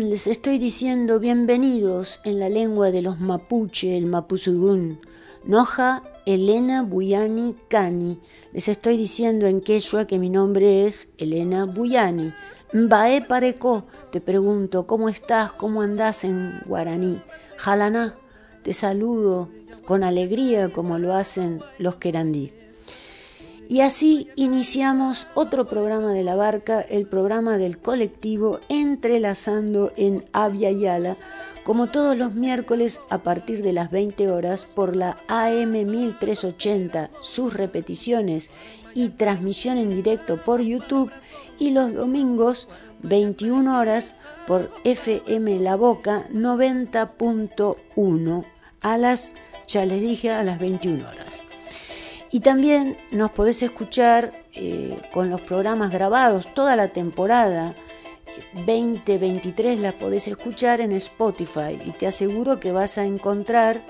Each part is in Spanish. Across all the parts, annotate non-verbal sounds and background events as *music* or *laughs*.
Les estoy diciendo bienvenidos en la lengua de los mapuche, el mapuzugún. Noja Elena Buyani Cani. Les estoy diciendo en quechua que mi nombre es Elena Buyani. Mbae Pareco, te pregunto, ¿cómo estás? ¿Cómo andás en guaraní? Jalaná, te saludo con alegría como lo hacen los querandí. Y así iniciamos otro programa de la barca, el programa del colectivo Entrelazando en Avia Yala, como todos los miércoles a partir de las 20 horas por la AM 1380, sus repeticiones y transmisión en directo por YouTube y los domingos 21 horas por FM La Boca 90.1 a las, ya les dije, a las 21 horas. Y también nos podés escuchar eh, con los programas grabados toda la temporada 2023 la podés escuchar en Spotify y te aseguro que vas a encontrar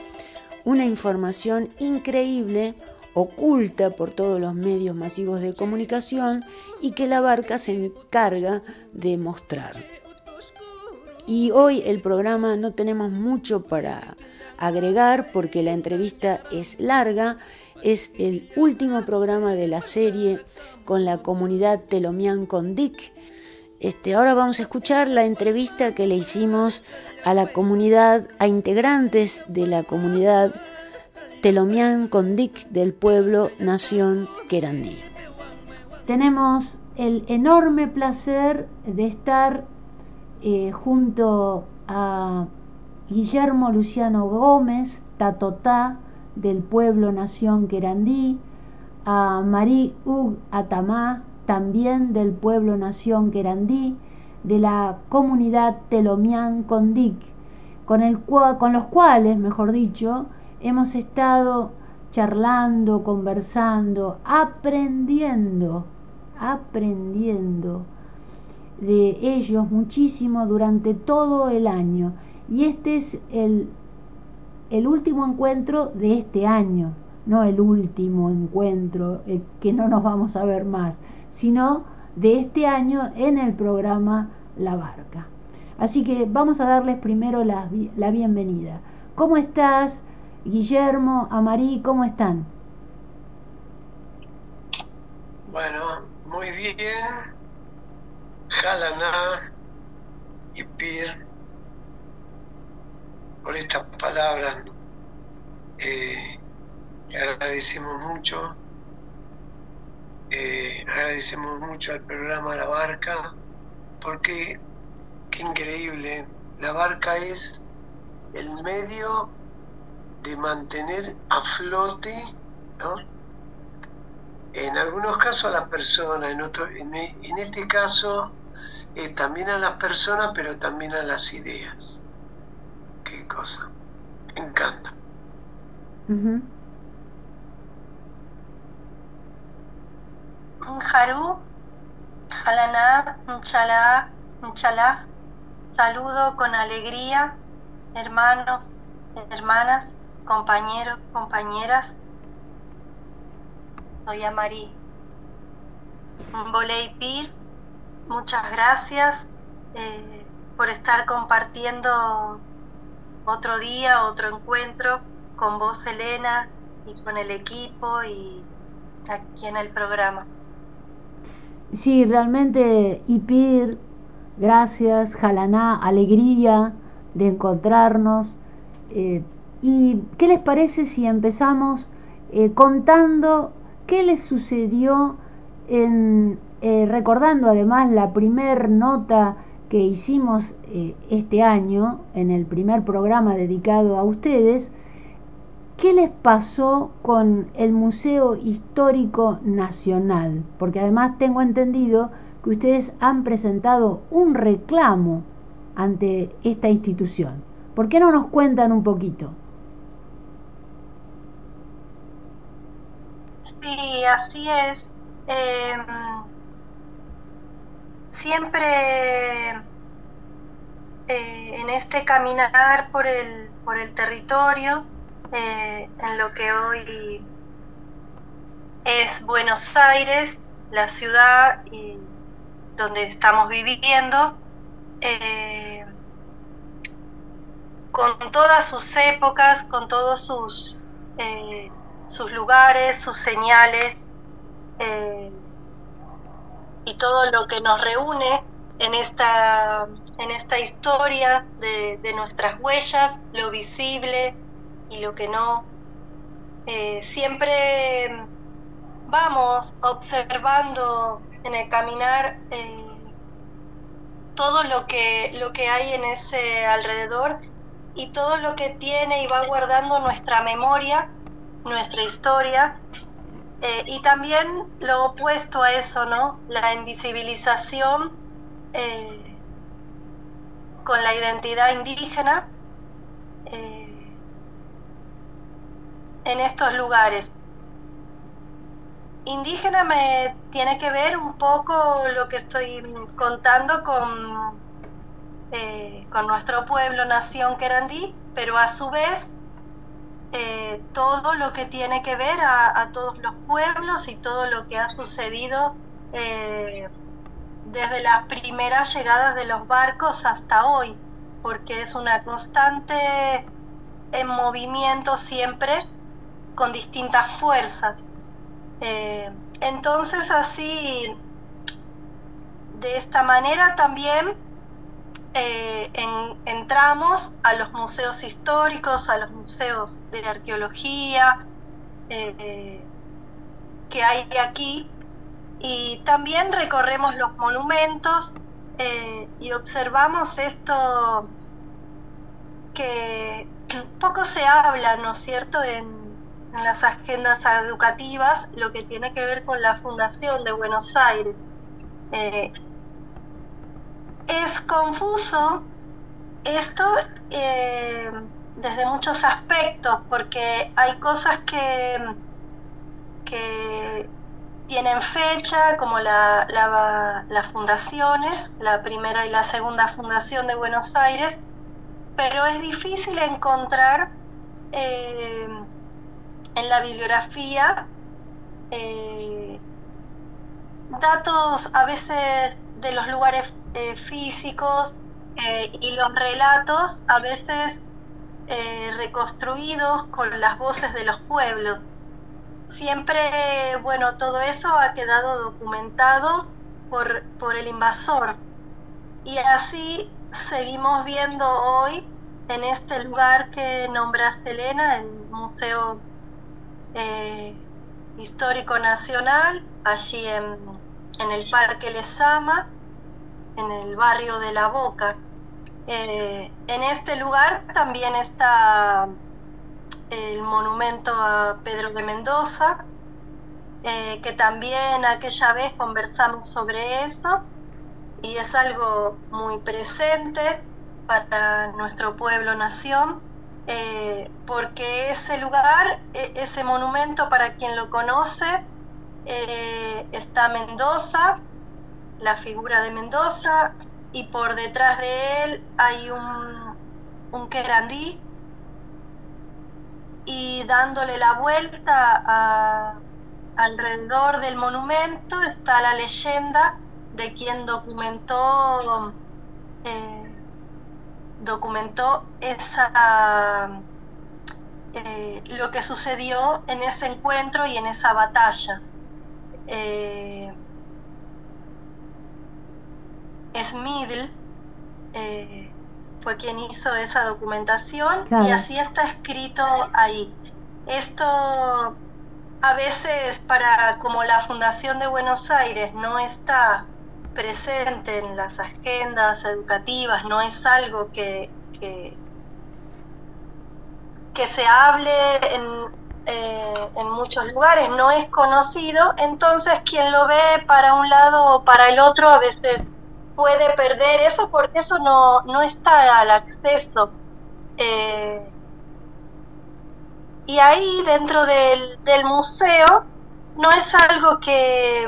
una información increíble oculta por todos los medios masivos de comunicación y que la barca se encarga de mostrar. Y hoy el programa no tenemos mucho para agregar porque la entrevista es larga es el último programa de la serie con la comunidad Telomian con Dick. Este, ahora vamos a escuchar la entrevista que le hicimos a la comunidad, a integrantes de la comunidad Telomian con Dick del pueblo Nación Querandí. Tenemos el enorme placer de estar eh, junto a Guillermo Luciano Gómez, Tatotá, del pueblo Nación Querandí, a Marí Ug Atamá, también del pueblo Nación Querandí, de la comunidad Telomián Condic, con, el, con los cuales, mejor dicho, hemos estado charlando, conversando, aprendiendo, aprendiendo de ellos muchísimo durante todo el año. Y este es el el último encuentro de este año, no el último encuentro, el que no nos vamos a ver más, sino de este año en el programa La Barca. Así que vamos a darles primero la, la bienvenida. ¿Cómo estás, Guillermo, Amarí? ¿Cómo están? Bueno, muy bien. Jalaná y Pir por estas palabras. Eh, agradecemos mucho. Eh, agradecemos mucho al programa La Barca, porque qué increíble. La barca es el medio de mantener a flote, En algunos casos a las personas, en, en, este caso eh, también a las personas, pero también a las ideas cosa. Me encanta. Uh Haru, Jalaná, Nchalá, Nchalá, saludo con alegría, hermanos, hermanas, compañeros, compañeras. Soy Amarí. Boleipir, muchas gracias eh, por estar compartiendo otro día, otro encuentro con vos, Elena, y con el equipo y aquí en el programa. Sí, realmente, Ipir, gracias, Jalaná, alegría de encontrarnos. Eh, ¿Y qué les parece si empezamos eh, contando qué les sucedió en, eh, recordando además la primer nota que hicimos eh, este año en el primer programa dedicado a ustedes, ¿qué les pasó con el Museo Histórico Nacional? Porque además tengo entendido que ustedes han presentado un reclamo ante esta institución. ¿Por qué no nos cuentan un poquito? Sí, así es. Em, siempre eh, en este caminar por el, por el territorio, eh, en lo que hoy es Buenos Aires, la ciudad y donde estamos viviendo, eh, con todas sus épocas, con todos sus, sus lugares, sus señales y todo lo que nos reúne en esta, en esta historia de, nuestras huellas, lo visible y lo que no. Eh, siempre vamos observando en el caminar todo lo que, lo que hay en ese alrededor y todo lo que tiene y va guardando nuestra memoria, nuestra historia, eh, y también lo opuesto a eso, ¿no? La invisibilización eh, con la identidad indígena eh, en estos lugares. Indígena me tiene que ver un poco lo que estoy contando con con nuestro pueblo, nación querandí, pero a su vez eh, todo lo que tiene que ver a, todos los pueblos y todo lo que ha sucedido eh, desde las primeras llegadas de los barcos hasta hoy, porque es una constante en movimiento siempre con distintas fuerzas. entonces así, de esta manera también eh, entramos a los museos históricos, a los museos de arqueología eh, que hay aquí y también recorremos los monumentos eh, y observamos esto que *clears throat* poco se habla, ¿no es cierto?, en, las agendas educativas, lo que tiene que ver con la Fundación de Buenos Aires es confuso esto eh, desde muchos aspectos, porque hay cosas que, que tienen fecha, como la, las fundaciones, la primera y la segunda fundación de Buenos Aires, pero es difícil encontrar eh, en la bibliografía eh, datos a veces de los lugares eh, físicos eh, y los relatos a veces eh, reconstruidos con las voces de los pueblos. Siempre, bueno, todo eso ha quedado documentado por, por el invasor. Y así seguimos viendo hoy en este lugar que nombraste Elena, el Museo Histórico Nacional, allí en, en el Parque Lesama, en el barrio de La Boca. Eh, en este lugar también está el monumento a Pedro de Mendoza, eh, que también aquella vez conversamos sobre eso y es algo muy presente para nuestro pueblo nación, eh, porque ese lugar, e, ese monumento para quien lo conoce, está Mendoza, la figura de Mendoza y por detrás de él hay un, un querandí y dándole la vuelta alrededor del monumento está la leyenda de quien documentó eh, documentó esa eh, lo que sucedió en ese encuentro y en esa batalla. Eh, Smidl eh, fue quien hizo esa documentación y así está escrito ahí. Esto a veces para como la Fundación de Buenos Aires no está presente en las agendas educativas, no es algo que, que, que se hable en, eh, en muchos lugares, no es conocido, entonces quien lo ve para un lado o para el otro a veces puede perder eso porque eso no, no está al acceso. Eh, y ahí dentro del, del museo no es algo que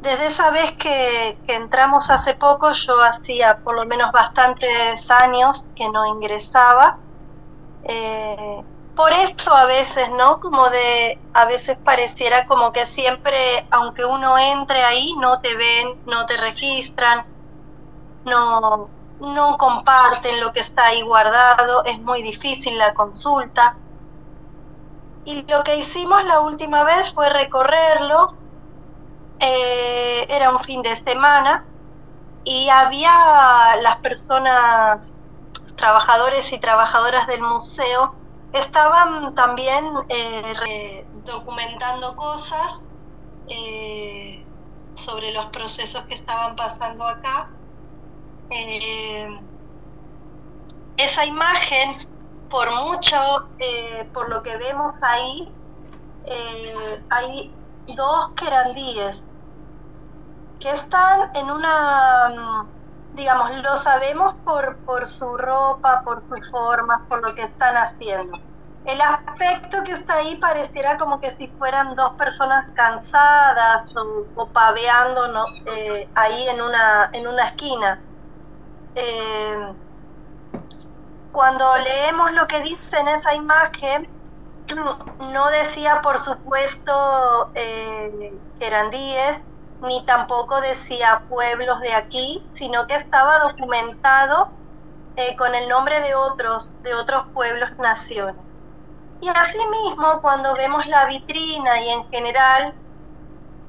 desde esa vez que, entramos hace poco, yo hacía por lo menos bastantes años que no ingresaba. Eh, por esto a veces, ¿no? Como de, a veces pareciera como que siempre, aunque uno entre ahí, no te ven, no te registran, no, no comparten lo que está ahí guardado, es muy difícil la consulta. Y lo que hicimos la última vez fue recorrerlo, eh, era un fin de semana, y había las personas, trabajadores y trabajadoras del museo, estaban también eh, documentando cosas eh, sobre los procesos que estaban pasando acá. Eh, esa imagen, por mucho, por lo que vemos ahí, hay dos querandíes que están en una digamos, lo sabemos por, por su ropa, por sus formas, por lo que están haciendo. El aspecto que está ahí pareciera como que si fueran dos personas cansadas o, paveando ¿no? eh, ahí en una, en una esquina. Eh, cuando leemos lo que dice en esa imagen, *clears throat* no decía por supuesto eh, Erandíes, ni tampoco decía pueblos de aquí, sino que estaba documentado eh, con el nombre de otros, de otros pueblos, naciones. Y asimismo, cuando vemos la vitrina y en general,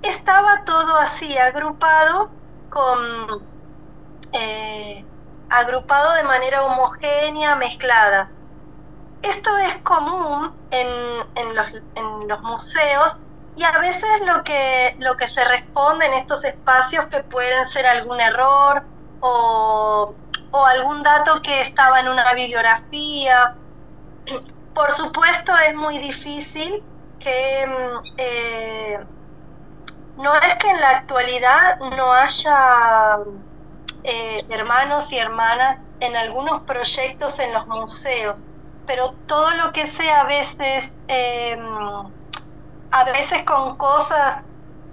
estaba todo así, agrupado con eh, agrupado de manera homogénea, mezclada. Esto es común en, en, los, en los museos y a veces lo que, lo que se responde en estos espacios que pueden ser algún error o, algún dato que estaba en una bibliografía. Por supuesto es muy difícil que mm, eh, no es que en la actualidad no haya eh, hermanos y hermanas en algunos proyectos en los museos, pero todo lo que sea a veces eh, a veces con cosas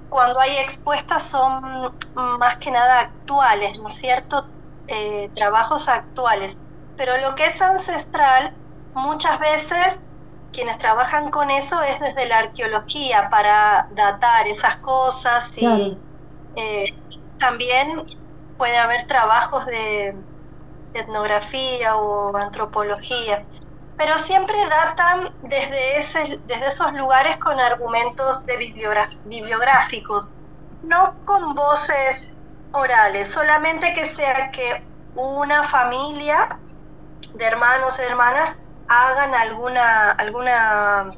cuando hay expuestas son más que nada actuales, ¿no es cierto? Eh, trabajos actuales. Pero lo que es ancestral, muchas veces quienes trabajan con eso es desde la arqueología para datar esas cosas y eh, también puede haber trabajos de etnografía o antropología pero siempre datan desde, ese, desde esos lugares con argumentos de bibliográficos, no con voces orales, solamente que sea que una familia de hermanos y hermanas hagan alguna, alguna,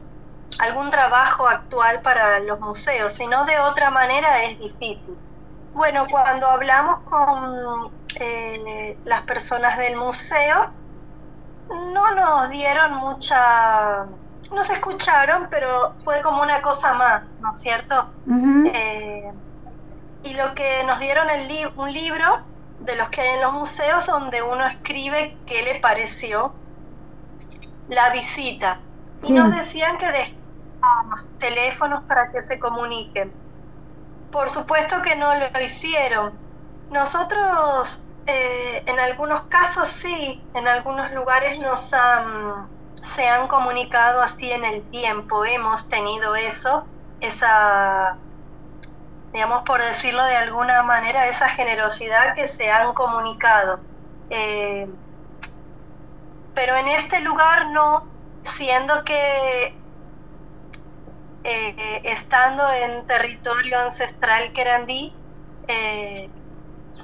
algún trabajo actual para los museos, si no de otra manera es difícil. Bueno, cuando hablamos con eh, las personas del museo, no nos dieron mucha, no se escucharon, pero fue como una cosa más, ¿no es cierto? Eh, y lo que nos dieron el un libro de los que hay en los museos donde uno escribe qué le pareció la visita. Y nos decían que dejamos teléfonos para que se comuniquen. Por supuesto que no lo hicieron. Nosotros eh, en algunos casos sí, en algunos lugares nos han, se han comunicado así en el tiempo, hemos tenido eso, esa, digamos por decirlo de alguna manera, esa generosidad que se han comunicado. Eh, pero en este lugar no, siendo que eh, estando en territorio ancestral querandí, eh,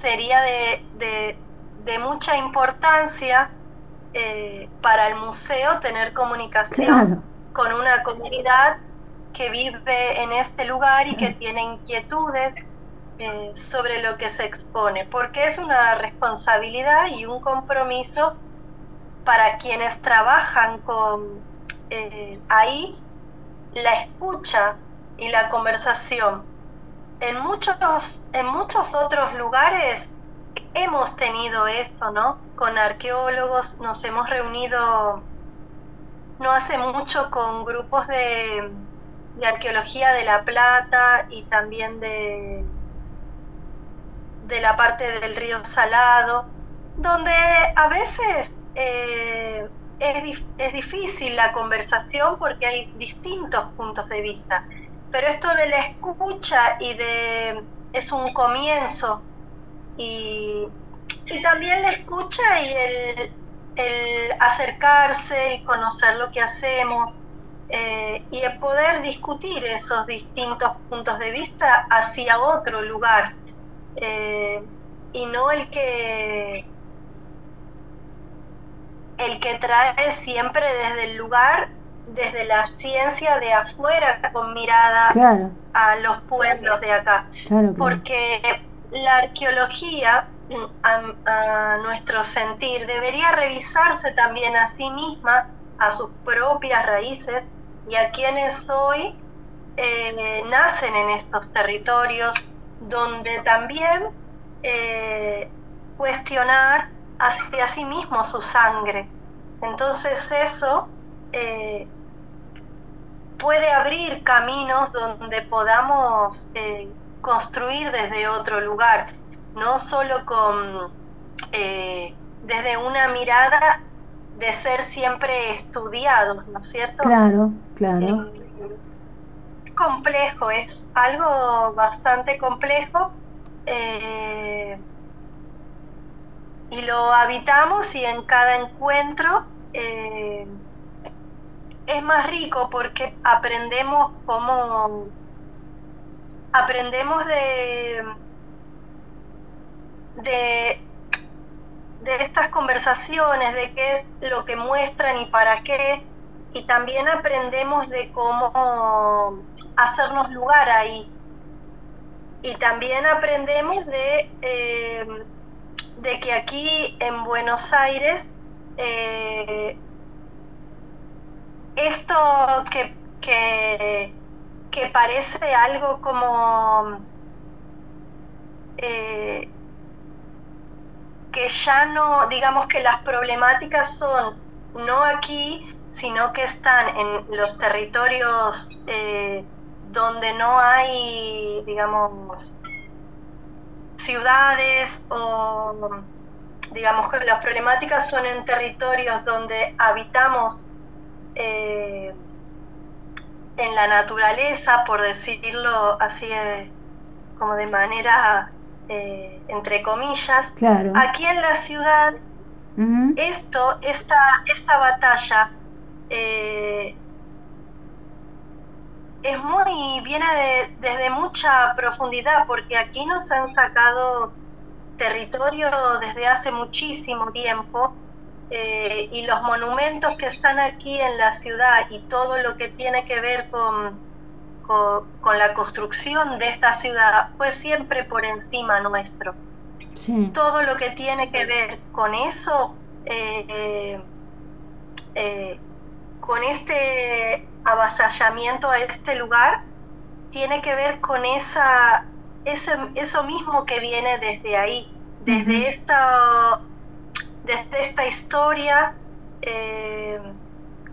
sería de, de, mucha importancia eh, para el museo tener comunicación con una comunidad que vive en este lugar y que tiene inquietudes eh, sobre lo que se expone, porque es una responsabilidad y un compromiso para quienes trabajan con eh, ahí, la escucha y la conversación. En muchos, en muchos otros lugares hemos tenido eso, ¿no? Con arqueólogos nos hemos reunido no hace mucho con grupos de, arqueología de La Plata y también de, de la parte del río Salado, donde a veces eh, es, es, difícil la conversación porque hay distintos puntos de vista. Pero esto de la escucha y de es un comienzo. Y, y también la escucha y el, el, acercarse, el conocer lo que hacemos eh, y el poder discutir esos distintos puntos de vista hacia otro lugar. Eh, y no el que el que trae siempre desde el lugar, desde la ciencia de afuera, con mirada a los pueblos de acá. Porque la arqueología, a, nuestro sentir, debería revisarse también a sí misma, a sus propias raíces y a quienes hoy eh, nacen en estos territorios, donde también eh, cuestionar hacia sí mismo su sangre. Entonces eso eh, puede abrir caminos donde podamos eh, construir desde otro lugar, no solo con eh, desde una mirada de ser siempre estudiados, ¿no es cierto? Claro, claro. Es complejo, es algo bastante complejo. Eh, y lo habitamos y en cada encuentro eh, es más rico porque aprendemos cómo aprendemos de, de estas conversaciones de qué es lo que muestran y para qué y también aprendemos de cómo hacernos lugar ahí. Y también aprendemos de eh, de que aquí en Buenos Aires eh, esto que, que, parece algo como eh, que ya no, digamos que las problemáticas son no aquí, sino que están en los territorios eh, donde no hay, digamos, ciudades o digamos que las problemáticas son en territorios donde habitamos eh, en la naturaleza, por decirlo así eh, como de manera eh, entre comillas. Aquí en la ciudad, esto, esta, esta batalla es muy, viene desde mucha profundidad, porque aquí nos han sacado territorio desde hace muchísimo tiempo eh, y los monumentos que están aquí en la ciudad y todo lo que tiene que ver con, con, la construcción de esta ciudad fue siempre por encima nuestro. Todo lo que tiene que ver con eso, eh, eh, con este avasallamiento a este lugar tiene que ver con esa, ese, eso mismo que viene desde ahí, desde, esta, desde esta historia, eh,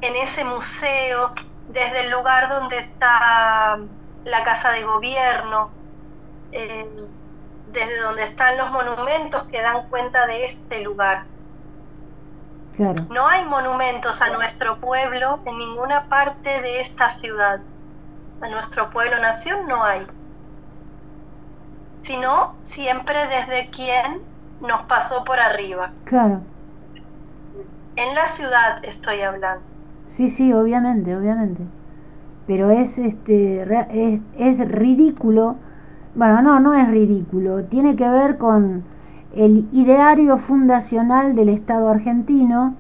en ese museo, desde el lugar donde está la casa de gobierno, eh, desde donde están los monumentos que dan cuenta de este lugar. No hay monumentos a nuestro pueblo en ninguna parte de esta ciudad. A nuestro pueblo nación no hay. Sino siempre desde quien nos pasó por arriba. Claro. En la ciudad estoy hablando. Sí, sí, obviamente, obviamente. Pero es este es, es ridículo. Bueno, no, no es ridículo. Tiene que ver con el ideario fundacional del Estado argentino,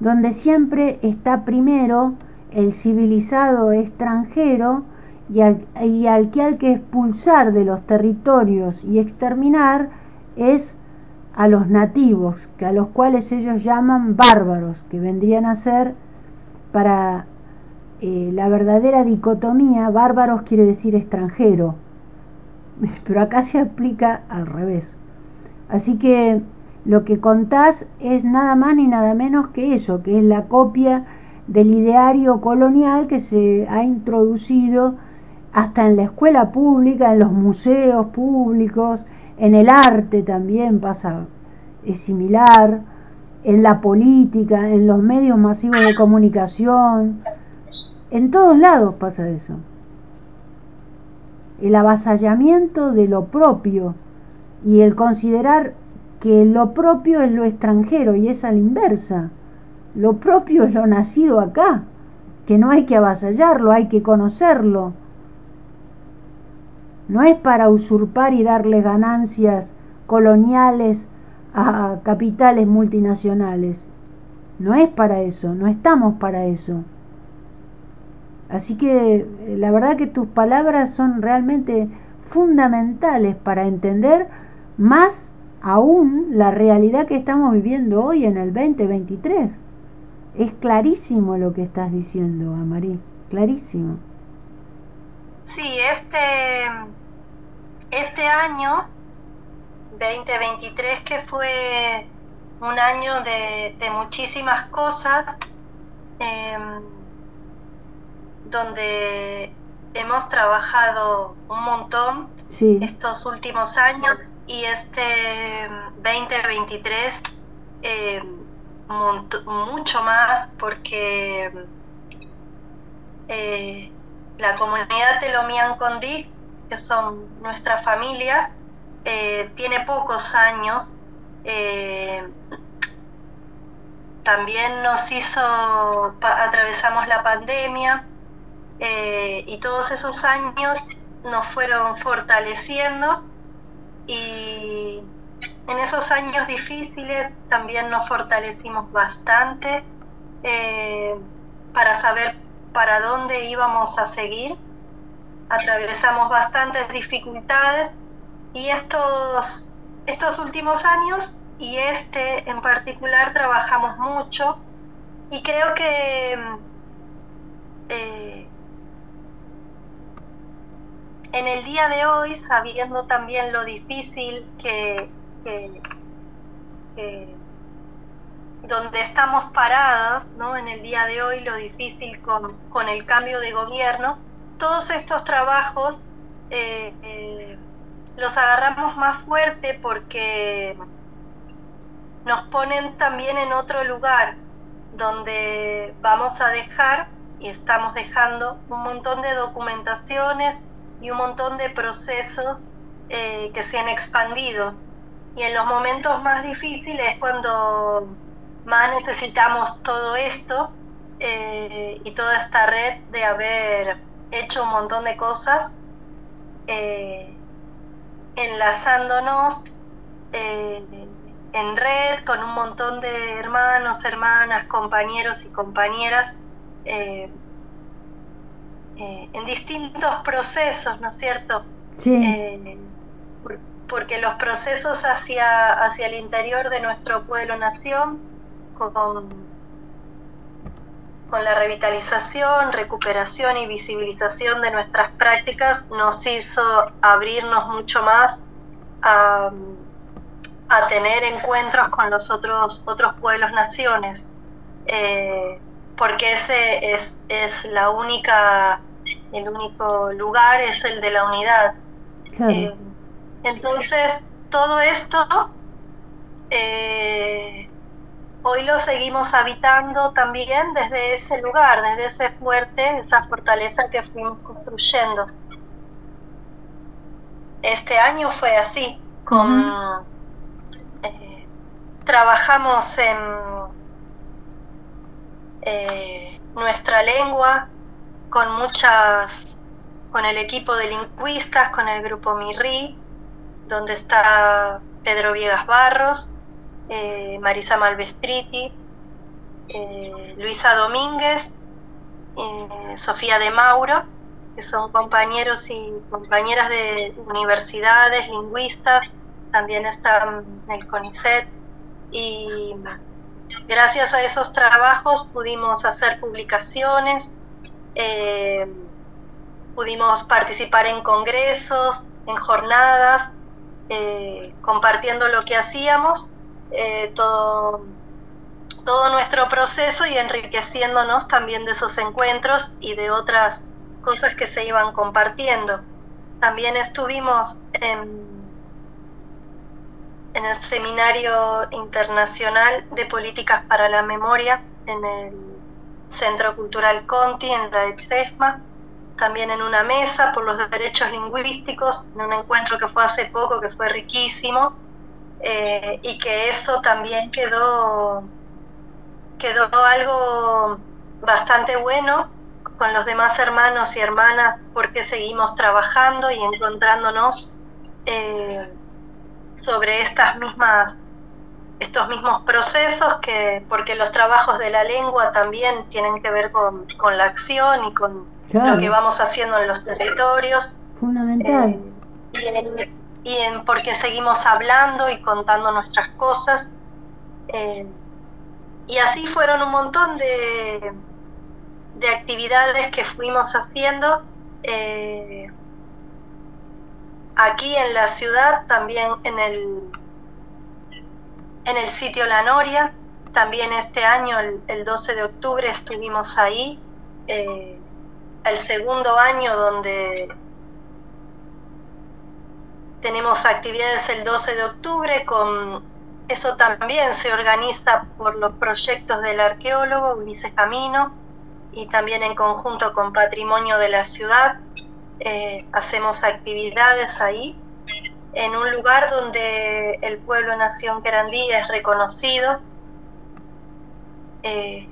donde siempre está primero el civilizado extranjero y al, que hay que expulsar de los territorios y exterminar es a los nativos, que a los cuales ellos llaman bárbaros, que vendrían a ser para eh, la verdadera dicotomía, bárbaros quiere decir extranjero, *laughs* pero acá se aplica al revés. Así que lo que contás es nada más ni nada menos que eso, que es la copia del ideario colonial que se ha introducido hasta en la escuela pública, en los museos públicos, en el arte también pasa, es similar, en la política, en los medios masivos de comunicación, en todos lados pasa eso. El avasallamiento de lo propio y el considerar que lo propio es lo extranjero y es a la inversa. Lo propio es lo nacido acá, que no hay que avasallarlo, hay que conocerlo. No es para usurpar y darle ganancias coloniales a capitales multinacionales. No es para eso, no estamos para eso. Así que eh, la verdad que tus palabras son realmente fundamentales para entender más aún la realidad que estamos viviendo hoy en el 2023. Es clarísimo lo que estás diciendo, Amarí, clarísimo. Sí, este, este año 2023 que fue un año de, muchísimas cosas, em, donde hemos trabajado un montón estos últimos años y este 2023 eh, mucho más porque eh, la comunidad Telomian Condí, que son nuestras familias, eh, tiene pocos años. también nos hizo, atravesamos la pandemia y todos esos años nos fueron fortaleciendo y en esos años difíciles también nos fortalecimos bastante eh, para saber para dónde íbamos a seguir. Atravesamos bastantes dificultades y estos, estos últimos años y este en particular trabajamos mucho y creo que eh, en el día de hoy, sabiendo también lo difícil que, donde estamos parados, ¿no? En el día de hoy, lo difícil con, el cambio de gobierno, todos estos trabajos eh, eh, los agarramos más fuerte porque nos ponen también en otro lugar donde vamos a dejar y estamos dejando un montón de documentaciones y un montón de procesos eh, que se han expandido. Y en los momentos más difíciles es cuando más necesitamos todo esto y toda esta red de haber hecho un montón de cosas, eh, enlazándonos en red con un montón de hermanos, hermanas, compañeros y compañeras eh, en distintos procesos, ¿no es cierto? Sí. Eh, porque los procesos hacia, hacia el interior de nuestro pueblo-nación, con, con la revitalización, recuperación y visibilización de nuestras prácticas, nos hizo abrirnos mucho más a, a tener encuentros con los otros, otros pueblos-naciones. Eh, porque ese es, es la única el único lugar es el de la unidad. Eh, entonces, todo esto eh, hoy lo seguimos habitando también desde ese lugar, desde ese fuerte, esa fortaleza que fuimos construyendo. Este año fue así, con, eh, trabajamos en nuestra lengua, con muchas, con el equipo de lingüistas, con el grupo MIRRI, donde está Pedro Viegas Barros, eh, Marisa Malvestriti, eh, Luisa Domínguez, eh, Sofía de Mauro, que son compañeros y compañeras de universidades, lingüistas, también está en el CONICET. Y gracias a esos trabajos pudimos hacer publicaciones, pudimos participar en congresos, en jornadas, compartiendo lo que hacíamos, eh, todo, todo nuestro proceso y enriqueciéndonos también de esos encuentros y de otras cosas que se iban compartiendo. También estuvimos en en el Seminario Internacional de Políticas para la Memoria en el Centro Cultural Conti, en la EXESMA, también en una mesa por los derechos lingüísticos, en un encuentro que fue hace poco, que fue riquísimo, eh, y que eso también quedó, quedó algo bastante bueno con los demás hermanos y hermanas porque seguimos trabajando y encontrándonos eh, sobre estas mismas estos mismos procesos que porque los trabajos de la lengua también tienen que ver con, la acción y con lo que vamos haciendo en los territorios. Fundamental. Eh, y, en, porque seguimos hablando y contando nuestras cosas eh, y así fueron un montón de, de actividades que fuimos haciendo eh, aquí en la ciudad, también en el, en el sitio La Noria. También este año, el, 12 de octubre, estuvimos ahí. Eh, el segundo año donde tenemos actividades el 12 de octubre, con eso también se organiza por los proyectos del arqueólogo Ulises Camino y también en conjunto con Patrimonio de la Ciudad. Eh, hacemos actividades ahí, en un lugar donde el pueblo Nación Querandí es reconocido. Eh,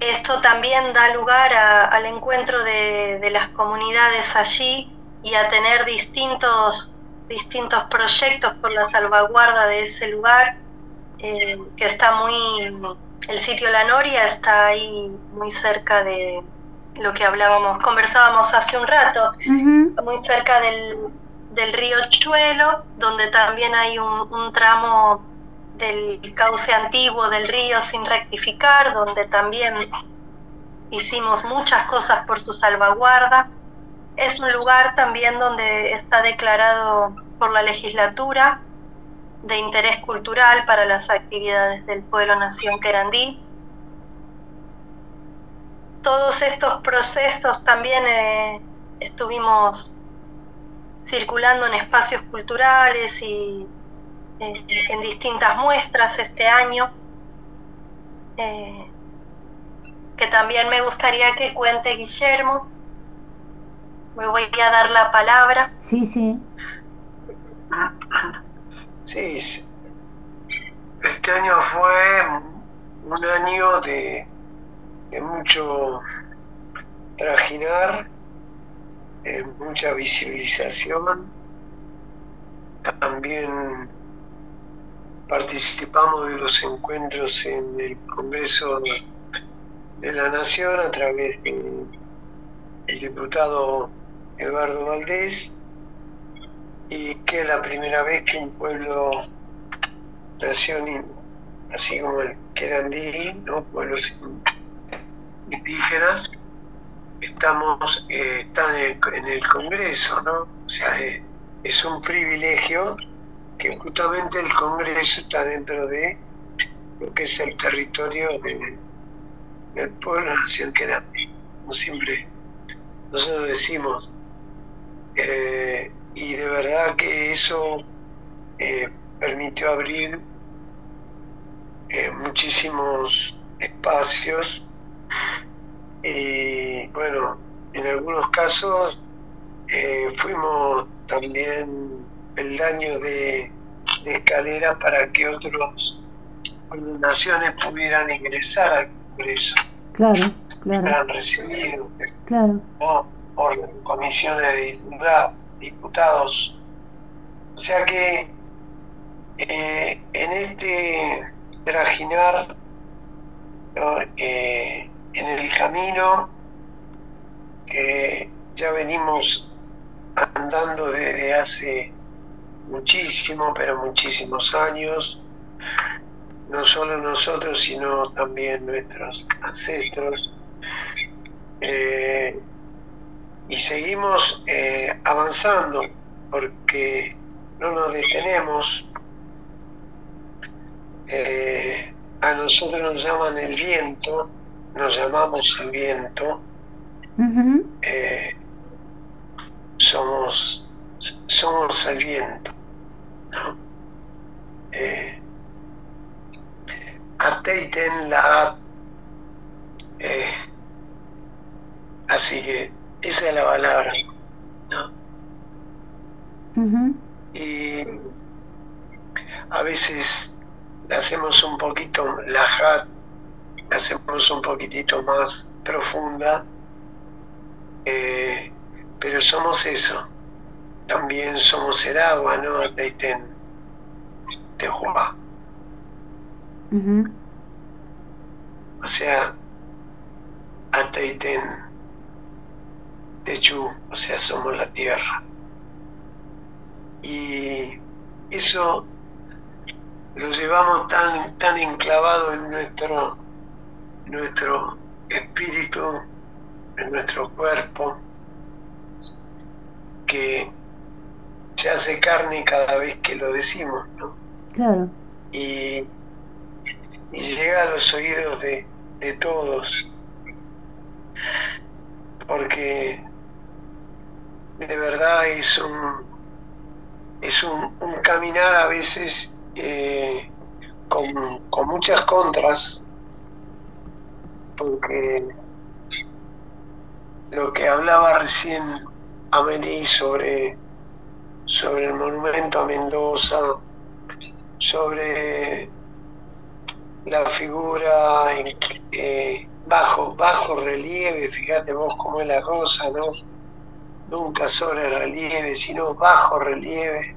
esto también da lugar al encuentro de, las comunidades allí y a tener distintos, distintos proyectos por la salvaguarda de ese lugar, eh, que está muy, el sitio La Noria está ahí muy cerca de, lo que hablábamos, conversábamos hace un rato, muy cerca del, del, río Chuelo, donde también hay un, tramo del cauce antiguo del río sin rectificar, donde también hicimos muchas cosas por su salvaguarda. Es un lugar también donde está declarado por la legislatura de interés cultural para las actividades del pueblo nación querandí todos estos procesos también eh, estuvimos circulando en espacios culturales y eh, en distintas muestras este año, eh, que también me gustaría que cuente Guillermo. Me voy a dar la palabra. Sí, sí. Sí, este año fue un año de de mucho trajinar, de mucha visibilización. También participamos de los encuentros en el Congreso de la Nación a través del diputado Eduardo Valdés y que es la primera vez que un pueblo nación así como el Querandí, ¿no? pueblos indígenas estamos eh, están en el, Congreso, ¿no? O sea, eh, es un privilegio que justamente el Congreso está dentro de lo que es el territorio del pueblo nación quedante, como siempre nosotros decimos. Eh, y de verdad que eso permitió abrir muchísimos espacios y bueno, en algunos casos eh, fuimos también el daño de, escalera para que otros naciones pudieran ingresar al Congreso. Claro, claro. Fueran recibidos claro. Por comisiones de diputados. O sea que eh, en este trajinar eh, en el camino que ya venimos andando desde hace muchísimo, pero muchísimos años, no solo nosotros, sino también nuestros ancestros. Eh, y seguimos eh, avanzando porque no nos detenemos. Eh, a nosotros nos llaman el viento, nos llamamos el viento. somos, somos el viento. ¿no? ateiten la eh, así que esa es la palabra. ¿no? y a veces la hacemos un poquito la hat la hacemos un poquitito más profunda eh, pero somos eso. También somos el agua no ateiten tehuá o sea, Ateiten O sea, somos la tierra. Y eso lo llevamos tan, tan enclavado en nuestro, nuestro espíritu, en nuestro cuerpo, que se hace carne cada vez que lo decimos, ¿no? Claro. Y y llega a los oídos de, todos. Porque de verdad es un, es un, caminar a veces eh, con, con, muchas contras, porque lo que hablaba recién Amelie sobre, sobre el monumento a Mendoza, sobre la figura eh, bajo, bajo relieve, fíjate vos cómo es la cosa, ¿no? Nunca sobre relieve, sino bajo relieve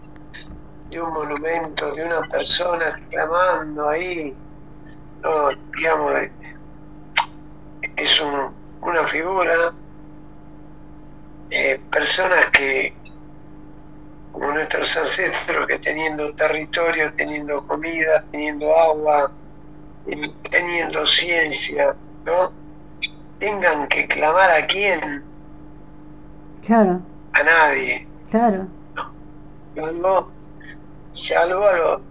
de un monumento, de una persona exclamando ahí, digamos, es una figura, eh, personas que, como nuestros ancestros, que teniendo territorio, teniendo comida, teniendo agua, teniendo ciencia, ¿no? Tengan que clamar a quién. Claro. A nadie. Claro. Salvo, salvo a, los,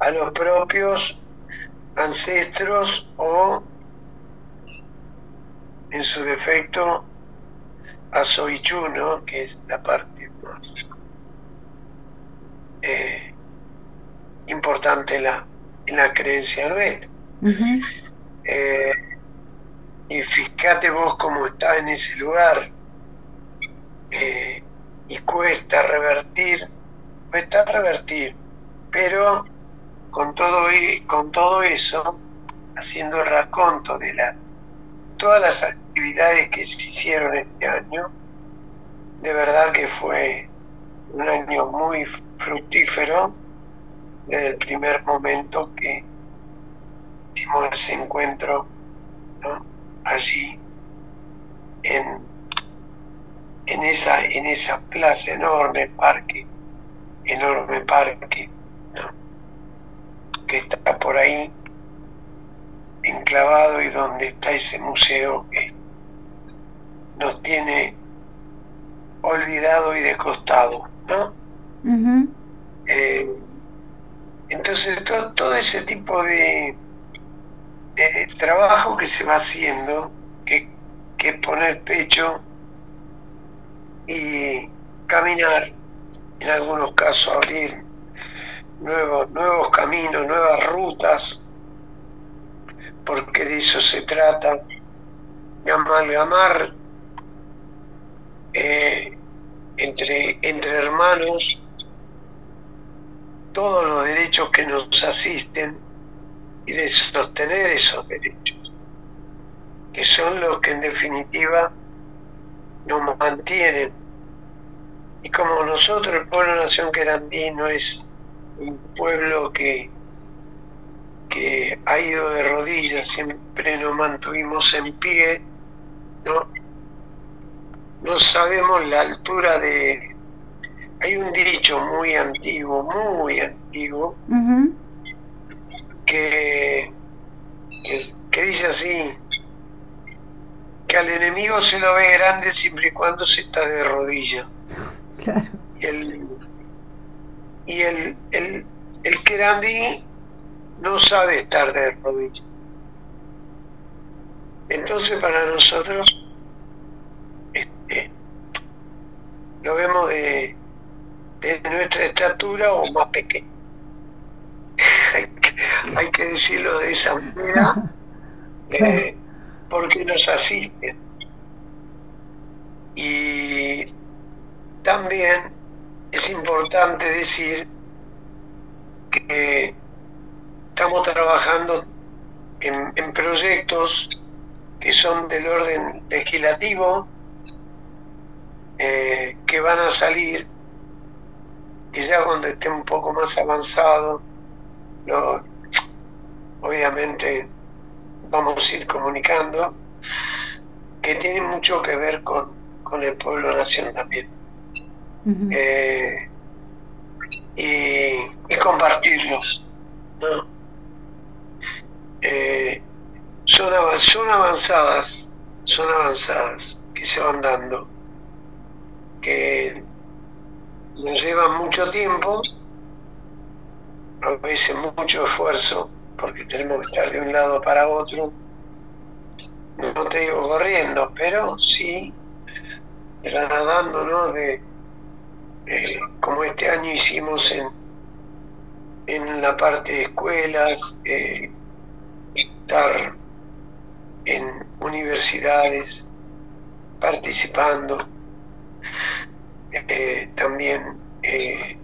a los propios ancestros o, en su defecto, a Soichu, ¿no? Que es la parte más eh, importante la, en la creencia nuestra. Eh, y fíjate vos cómo está en ese lugar. Y cuesta revertir, cuesta revertir, pero con todo, con todo eso, haciendo el raconto de la, todas las actividades que se hicieron este año, de verdad que fue un año muy fructífero desde el primer momento que hicimos ese encuentro allí en, en, esa, en esa plaza enorme, parque, enorme parque, que está por ahí enclavado y donde está ese museo que nos tiene olvidado y descostado, ¿no? Eh, entonces todo ese tipo de, trabajo que se va haciendo, que, que es poner pecho y caminar, en algunos casos abrir nuevos, nuevos caminos, nuevas rutas, porque de eso se trata, de amalgamar eh, entre, entre hermanos todos los derechos que nos asisten y de sostener esos derechos, que son los que en definitiva nos mantienen. Y como nosotros, el pueblo nación querandino es un pueblo que, que ha ido de rodillas, siempre nos mantuvimos en pie, ¿no? No sabemos la altura de, hay un dicho muy antiguo, muy antiguo, que, que, dice así, que al enemigo se lo ve grande siempre y cuando se está de rodilla. Claro. Y el, y el, el, el no sabe estar de rodilla. Entonces para nosotros este, lo vemos de, de nuestra estatura o más pequeño. *laughs* hay, que, decirlo de esa manera *laughs* eh, porque nos asiste. Y también es importante decir que estamos trabajando en, en proyectos que son del orden legislativo, eh, que van a salir y ya cuando esté un poco más avanzado, obviamente vamos a ir comunicando, que tiene mucho que ver con, el pueblo nación también. Eh, y, compartirlos. Eh, son, son avanzadas, son avanzadas que se van dando, que nos llevan mucho tiempo, a veces mucho esfuerzo, porque tenemos que estar de un lado para otro, no te digo corriendo, pero sí trasladando, ¿no? De, eh, como este año hicimos en, en la parte de escuelas, eh, estar en universidades participando. Eh, también eh,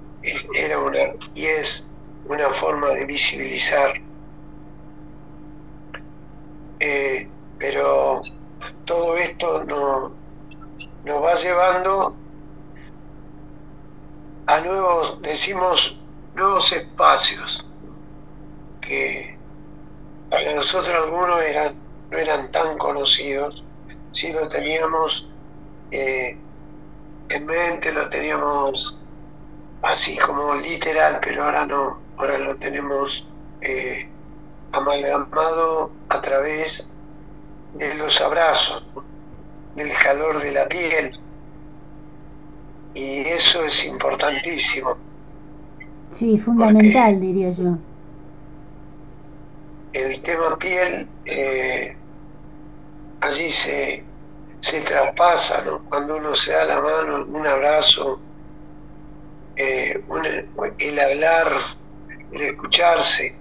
era una y es una forma de visibilizar. Eh, pero todo esto nos va llevando a nuevos, decimos, nuevos espacios que para nosotros algunos eran no eran tan conocidos, sí lo teníamos eh, en mente, lo teníamos así como literal, pero ahora no, ahora lo tenemos eh, amalgamado a través de los abrazos, del calor de la piel, y eso es importantísimo. Sí, fundamental, diría yo. El tema piel eh, allí se, se traspasa, cuando uno se da la mano, un abrazo, eh, el hablar, el escucharse,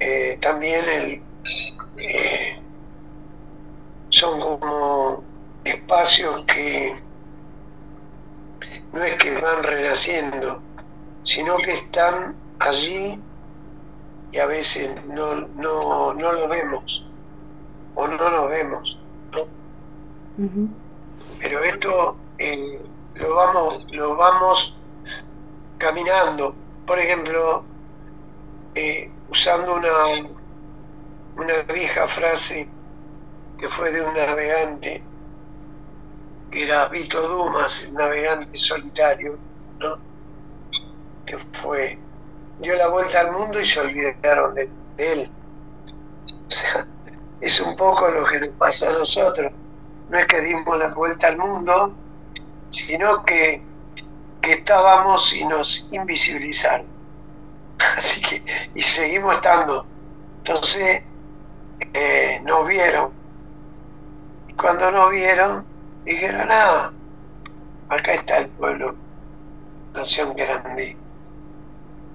eh, también el, son como espacios que no es que van renaciendo, sino que están allí y a veces no, no, no lo vemos o no nos vemos. Pero esto eh, lo vamos lo vamos caminando. Por ejemplo, eh, usando una, una vieja frase que fue de un navegante, que era Vito Dumas, el navegante solitario, ¿no? que fue, dio la vuelta al mundo y se olvidaron de, él. O sea, es un poco lo que nos pasa a nosotros. No es que dimos la vuelta al mundo, sino que, que estábamos y nos invisibilizaron. *laughs* Así que, y seguimos estando. Entonces, eh, nos vieron. Cuando nos vieron, dijeron, ah, acá está el pueblo, nación grande.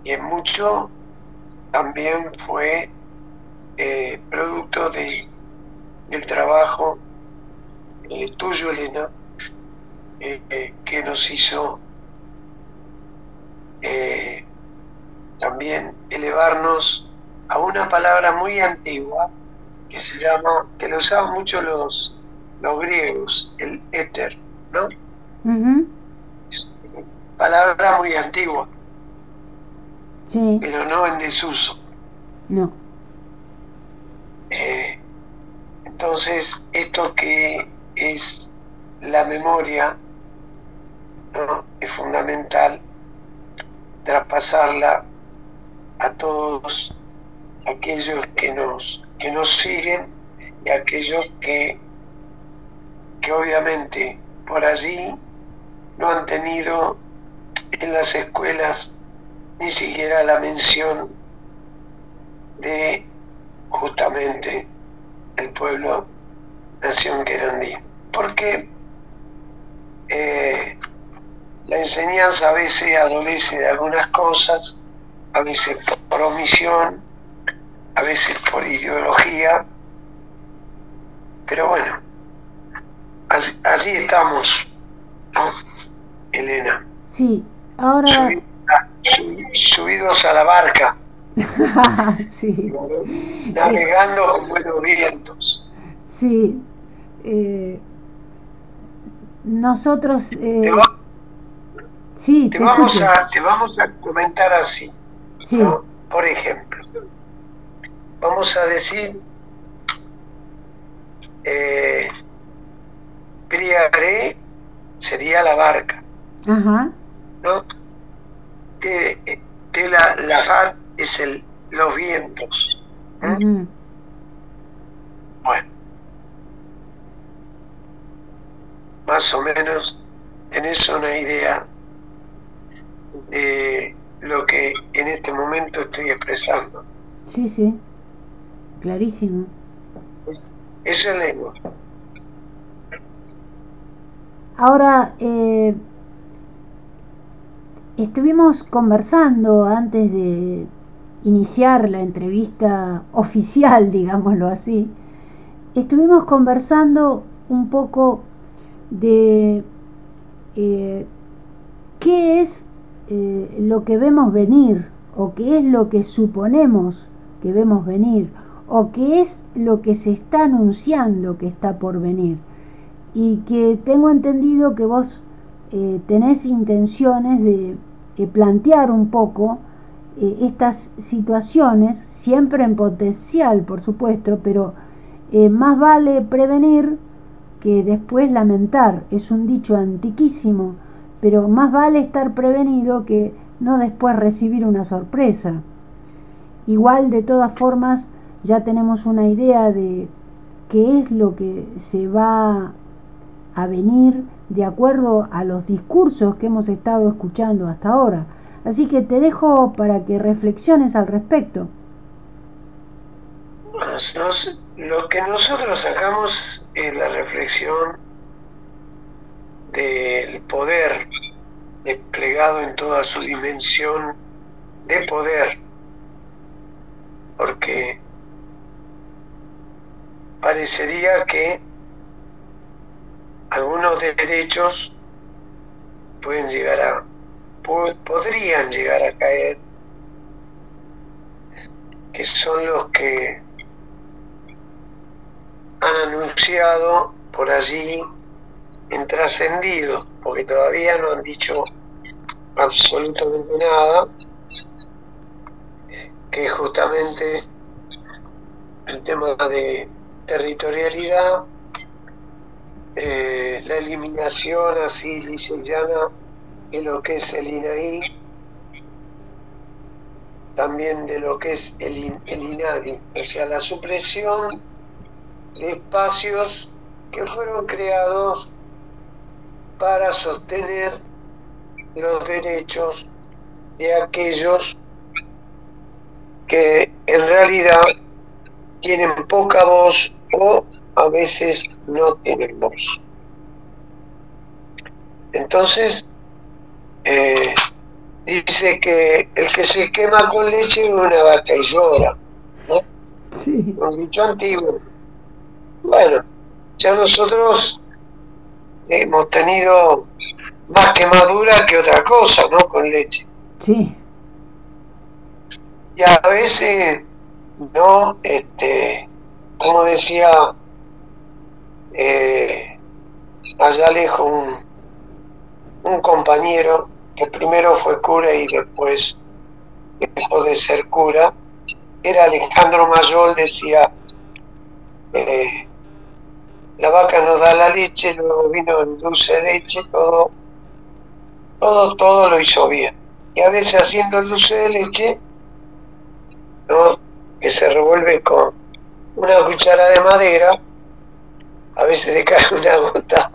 Y en mucho también fue eh, producto de, del trabajo eh, tuyo, Elena, eh, que nos hizo también elevarnos a una palabra muy antigua que se llama, que lo usaban mucho los, los griegos, el éter, ¿no? palabra muy antigua, sí. pero no en desuso. No. Eh, entonces, esto que es la memoria, es fundamental traspasarla a todos aquellos que nos, que nos siguen y aquellos que, que obviamente por allí no han tenido en las escuelas ni siquiera la mención de justamente el pueblo nación querandí. Porque eh, la enseñanza a veces adolece de algunas cosas, a veces por omisión, a veces por ideología, pero bueno, así, estamos, ¿no? Elena. Sí, ahora... subidos a la barca. *laughs* sí. Navegando con buenos vientos. Sí. Eh, nosotros... Eh, sí, te, vamos a, te vamos a comentar así. Sí. Por ejemplo, vamos a decir... Eh, Priaré sería la barca. ¿No? Que, que la, la es el, los vientos. Bueno. Más o menos tenés una idea de lo que en este momento estoy expresando. Sí, sí, clarísimo. Eso es lengua. Ahora, eh, estuvimos conversando antes de iniciar la entrevista oficial, *laughs* digámoslo así, estuvimos conversando un poco de eh, qué es eh, lo que vemos venir o qué es lo que suponemos que vemos venir o qué es lo que se está anunciando que está por venir y que tengo entendido que vos eh, tenés intenciones de plantear un poco eh, estas situaciones, siempre en potencial, por supuesto, pero eh, más vale prevenir que después lamentar. Es un dicho antiquísimo, pero más vale estar prevenido que no después recibir una sorpresa. Igual, de todas formas, ya tenemos una idea de qué es lo que se va a venir de acuerdo a los discursos que hemos estado escuchando hasta ahora. Así que te dejo para que reflexiones al respecto. lo que nosotros sacamos es la reflexión del poder desplegado en toda su dimensión de poder, porque parecería que algunos derechos pueden llegar a podrían llegar a caer, que son los que han anunciado por allí en trascendido, porque todavía no han dicho absolutamente nada, que justamente el tema de territorialidad, eh, la eliminación así licenciada en lo que es el INAI, también de lo que es el, el INADI, o sea, la supresión de espacios que fueron creados para sostener los derechos de aquellos que en realidad tienen poca voz o a veces no tienen voz. Entonces, eh, dice que el que se quema con leche es una vaca y llora. ¿no? Sí. Un dicho antiguo. Bueno, ya nosotros hemos tenido más quemadura que otra cosa, ¿no? Con leche. Sí. Y a veces, no, este, como decía eh, allá lejos un, un compañero que primero fue cura y después dejó de ser cura, era Alejandro Mayol, decía, eh, la vaca nos da la leche, luego vino el dulce de leche, todo, todo, todo lo hizo bien. Y a veces haciendo el dulce de leche, ¿no? que se revuelve con una cuchara de madera, a veces le cae una gota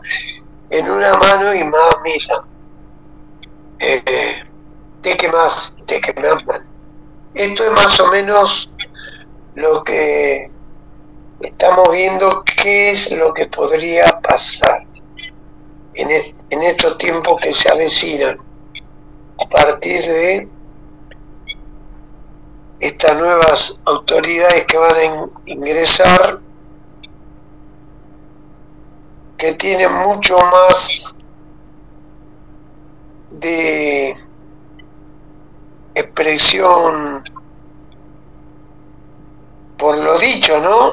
en una mano y más mira, eh, te quemas, te quemas mal. Esto es más o menos lo que estamos viendo qué es lo que podría pasar en, en estos tiempos que se avecinan a partir de estas nuevas autoridades que van a ingresar que tienen mucho más de expresión por lo dicho, ¿no?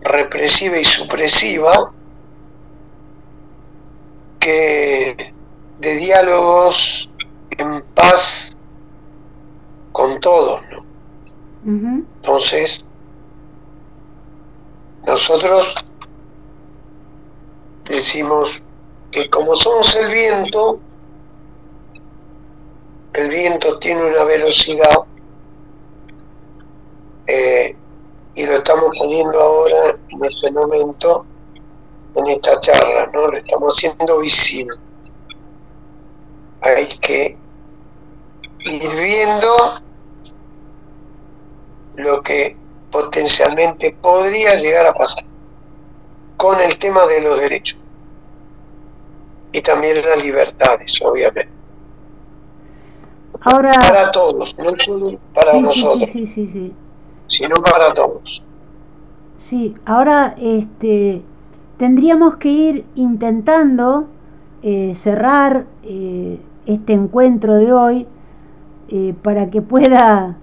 Represiva y supresiva, que de diálogos en paz con todos, ¿no? Entonces, nosotros decimos que como somos el viento, el viento tiene una velocidad eh, y lo estamos poniendo ahora en este momento, en esta charla, ¿no? Lo estamos haciendo visible. Hay que ir viendo lo que potencialmente podría llegar a pasar con el tema de los derechos y también las libertades, obviamente. Ahora, para todos, no solo para nosotros. Sí, sí, sí, sino para todos. Sí, ahora este, tendríamos que ir intentando eh, cerrar eh, este encuentro de hoy eh, para que pueda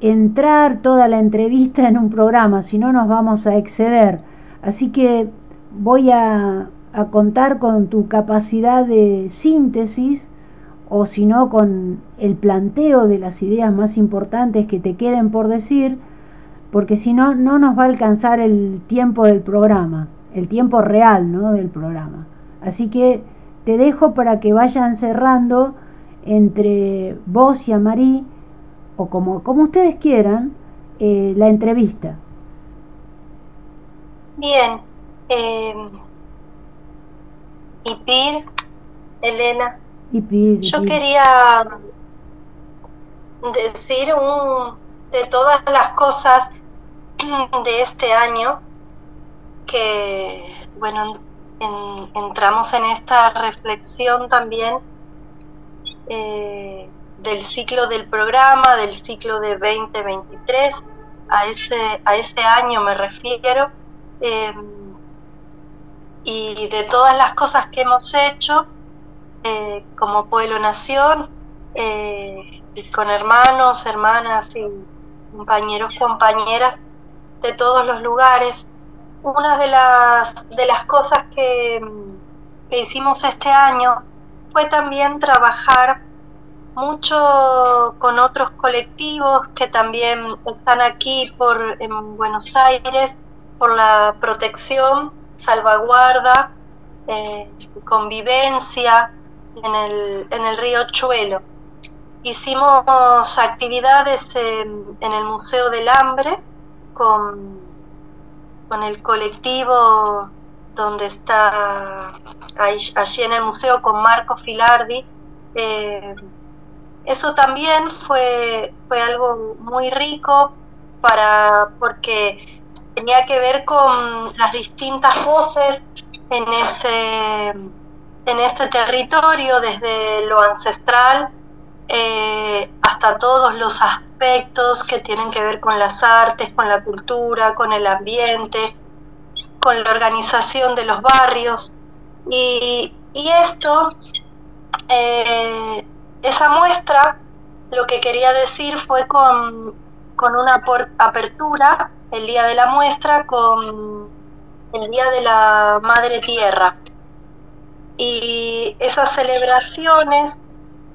entrar toda la entrevista en un programa, si no nos vamos a exceder. Así que voy a, contar con tu capacidad de síntesis o si no con el planteo de las ideas más importantes que te queden por decir, porque si no, no nos va a alcanzar el tiempo del programa, el tiempo real ¿no? del programa. Así que te dejo para que vayan cerrando entre vos y Amarí, o como, como ustedes quieran, eh, la entrevista. Bien. Eh, Ipir, Elena, yo quería decir un, de todas las cosas *clears throat* de este año que, bueno, entramos en esta reflexión también eh, del ciclo del programa, del ciclo de 2023, a ese, a ese año me refiero, eh, y de todas las cosas que hemos hecho eh, como pueblo nación, eh, con hermanos, hermanas y compañeros, compañeras de todos los lugares. Una de las, de las cosas que, que hicimos este año fue también trabajar mucho con otros colectivos que también están aquí por en Buenos Aires por la protección, salvaguarda, eh, convivencia en el, en el río Chuelo. Hicimos actividades en, el Museo del Hambre con, con el colectivo donde está allí en el museo con Marco Filardi. Eh, eso también fue, fue algo muy rico para porque tenía que ver con las distintas voces en ese en este territorio, desde lo ancestral eh, hasta todos los aspectos que tienen que ver con las artes, con la cultura, con el ambiente, con la organización de los barrios. Y, esto, eh, esa muestra, lo que quería decir fue con, con una apertura, el día de la muestra, con el Día de la Madre Tierra y esas celebraciones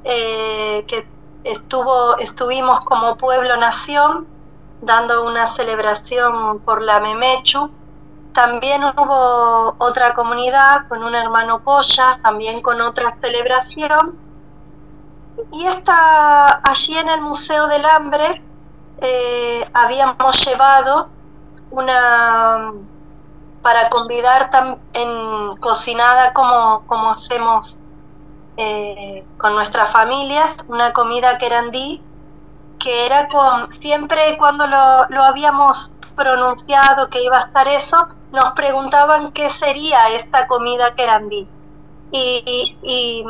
eh, que estuvo, estuvimos como pueblo nación dando una celebración por la Memechu también hubo otra comunidad con un hermano Polla, también con otra celebración. Y esta, allí en el Museo del Hambre eh, habíamos llevado una para convidar en cocinada como, como hacemos eh, con nuestras familias, una comida querandí que era con, siempre cuando lo, lo habíamos pronunciado que iba a estar eso, nos preguntaban qué sería esta comida querandí. Y, y,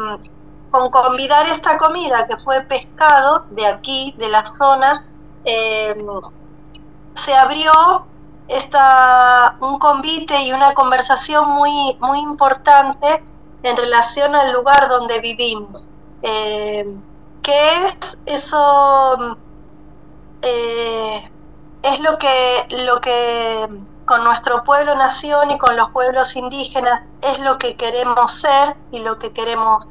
con convidar esta comida, que fue pescado de aquí, de la zona, eh, se abrió esta, un convite y una conversación muy, muy importante en relación al lugar donde vivimos. Eh, ¿Qué es eso? Eh, es lo que, lo que con nuestro pueblo nación y con los pueblos indígenas es lo que queremos ser y lo que queremos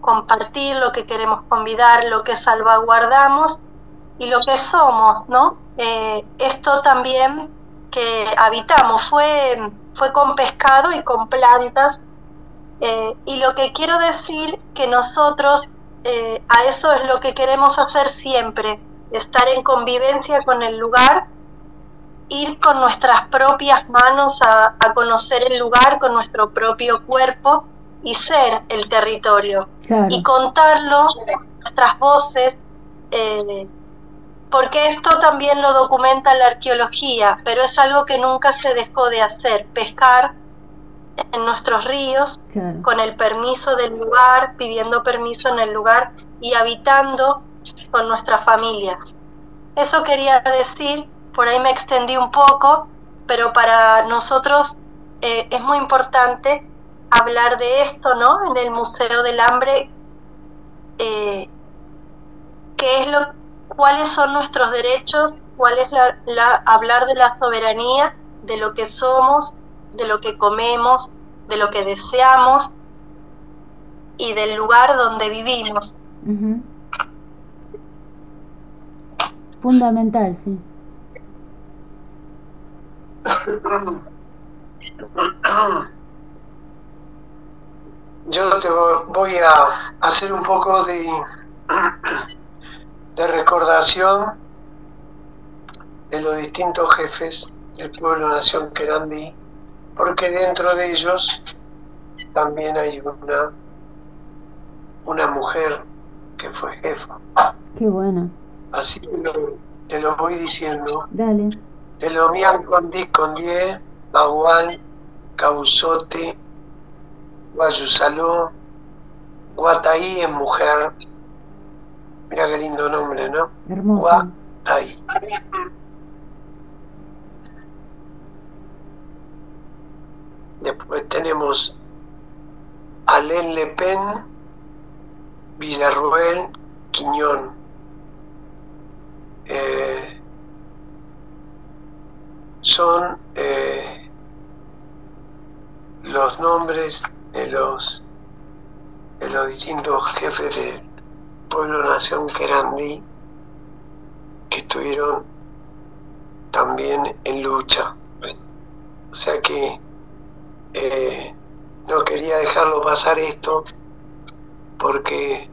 compartir, lo que queremos convidar, lo que salvaguardamos y lo que somos, ¿no? Eh, esto también que habitamos fue, fue con pescado y con plantas eh, y lo que quiero decir que nosotros eh, a eso es lo que queremos hacer siempre, estar en convivencia con el lugar, ir con nuestras propias manos a, conocer el lugar, con nuestro propio cuerpo y ser el territorio y contarlo nuestras voces, eh, porque esto también lo documenta la arqueología, pero es algo que nunca se dejó de hacer, pescar en nuestros ríos, con el permiso del lugar, pidiendo permiso en el lugar y habitando con nuestras familias. Eso quería decir, por ahí me extendí un poco, pero para nosotros eh, es muy importante hablar de esto, ¿no? En el Museo del Hambre, eh, qué es lo, cuáles son nuestros derechos, cuál es la, hablar de la soberanía, de lo que somos, de lo que comemos, de lo que deseamos y del lugar donde vivimos. Fundamental, sí. Yo te voy a hacer un poco de, de recordación de los distintos jefes del pueblo nación Querandí, porque dentro de ellos también hay una, una mujer que fue jefa. Qué bueno. Así que te lo voy diciendo. Dale. Te lo mian con die, Bagual, Causote, Guayusaló, Guataí en mujer. Mira qué lindo nombre, ¿no? Hermoso. Guataí. Después tenemos Alén Le Pen, Villarruel, Quiñón. Eh, son eh, los nombres de los de los distintos jefes del pueblo nación Querandí que estuvieron también en lucha. O sea que eh, no quería dejarlo pasar esto porque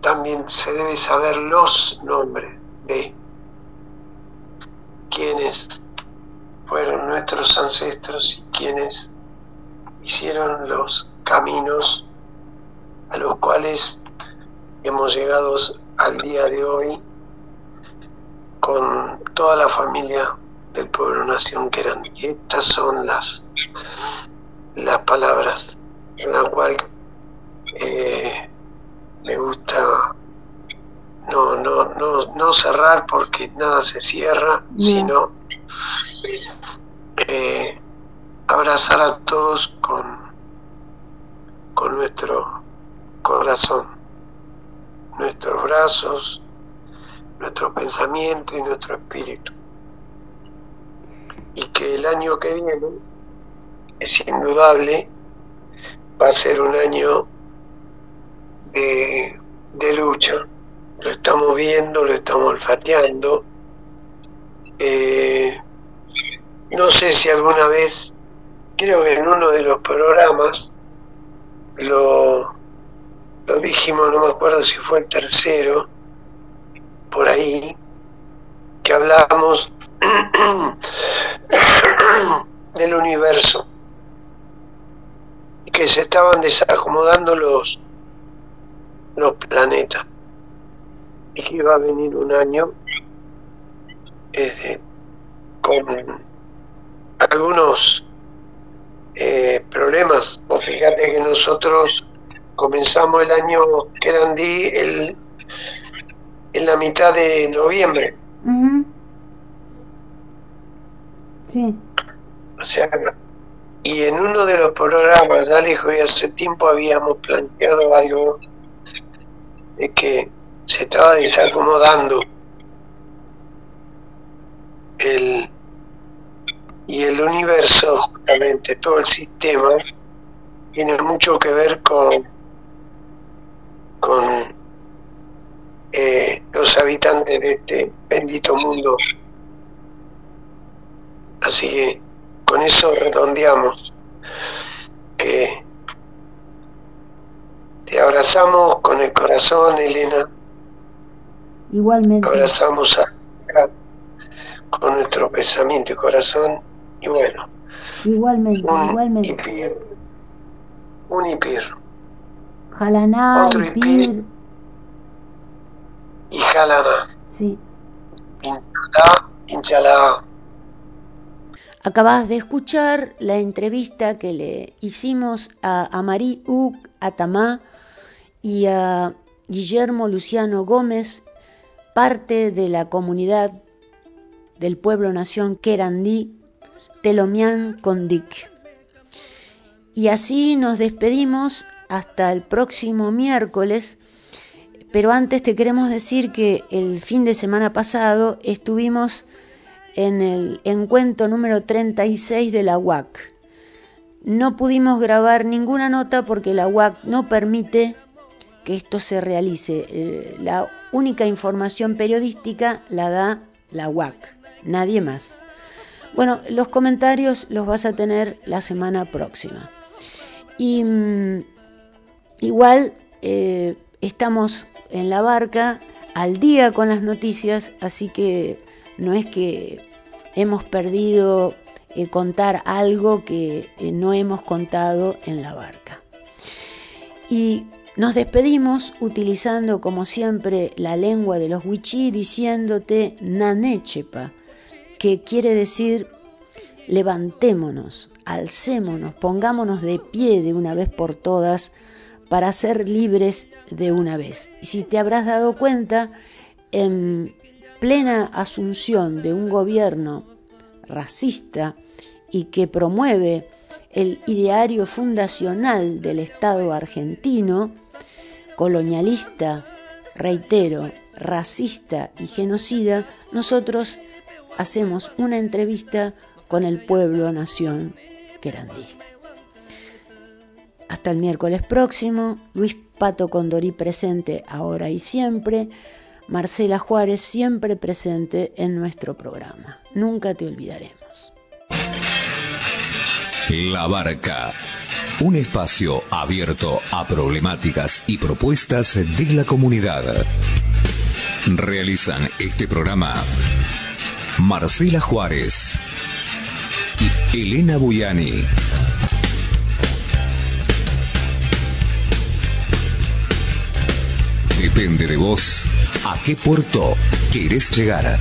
también se debe saber los nombres de quienes fueron nuestros ancestros y quienes hicieron los caminos a los cuales hemos llegado al día de hoy con toda la familia del pueblo nación que eran. Y estas son las, las palabras en las cuales eh, me gusta no, no, no, no cerrar porque nada se cierra, sino eh, abrazar a todos con, con nuestro corazón, nuestros brazos, nuestro pensamiento y nuestro espíritu. Y que el año que viene es indudable, va a ser un año de, de lucha lo estamos viendo, lo estamos olfateando. Eh, no sé si alguna vez, creo que en uno de los programas, lo, lo dijimos, no me acuerdo si fue el tercero, por ahí, que hablábamos *clears throat* del universo y que se estaban desacomodando los, los planetas y que iba a venir un año eh, con algunos eh, problemas. O fíjate que nosotros comenzamos el año Querandí el, en la mitad de noviembre. Sí. O sea, y en uno de los programas, Alejo, y hace tiempo habíamos planteado algo de que se estaba desacomodando el y el universo, justamente todo el sistema, tiene mucho que ver con, con eh, los habitantes de este bendito mundo. Así que con eso redondeamos que te abrazamos con el corazón, Elena. Igualmente. Abrazamos a, con nuestro pensamiento y corazón y bueno. Igualmente, un igualmente. Ipir, un Ipir. Jalaná, Otro Ipir. Ipir. Y Jalana. Sí. Inchalá, Inchalá. Acabas de escuchar la entrevista que le hicimos a Amarí Ug Atamá y a Guillermo Luciano Gómez, parte de la comunidad del pueblo nación Querandí, Telomián Condic. Y así nos despedimos hasta el próximo miércoles, pero antes te queremos decir que el fin de semana pasado estuvimos en el encuentro número 36 de la UAC. No pudimos grabar ninguna nota porque la UAC no permite que esto se realice. Eh, La única información periodística la da la UAC, nadie más. Bueno, los comentarios los vas a tener la semana próxima. Y mm, igual eh, estamos en la barca al día con las noticias, así que no es que hemos perdido eh, contar algo que eh, no hemos contado en la barca. Y nos despedimos utilizando como siempre la lengua de los wichí diciéndote nanechepa, que quiere decir levantémonos, alcémonos, pongámonos de pie de una vez por todas para ser libres de una vez. Si te habrás dado cuenta, en plena asunción de un gobierno racista y que promueve el ideario fundacional del Estado argentino, colonialista, reitero, racista y genocida, nosotros hacemos una entrevista con el pueblo nación querandí. Hasta el miércoles próximo, Luis Pato Condorí presente ahora y siempre, Marcela Juárez siempre presente en nuestro programa. Nunca te olvidaremos. La Barca. Un espacio abierto a problemáticas y propuestas de la comunidad. Realizan este programa Marcela Juárez y Elena Buyani. Depende de vos a qué puerto querés llegar.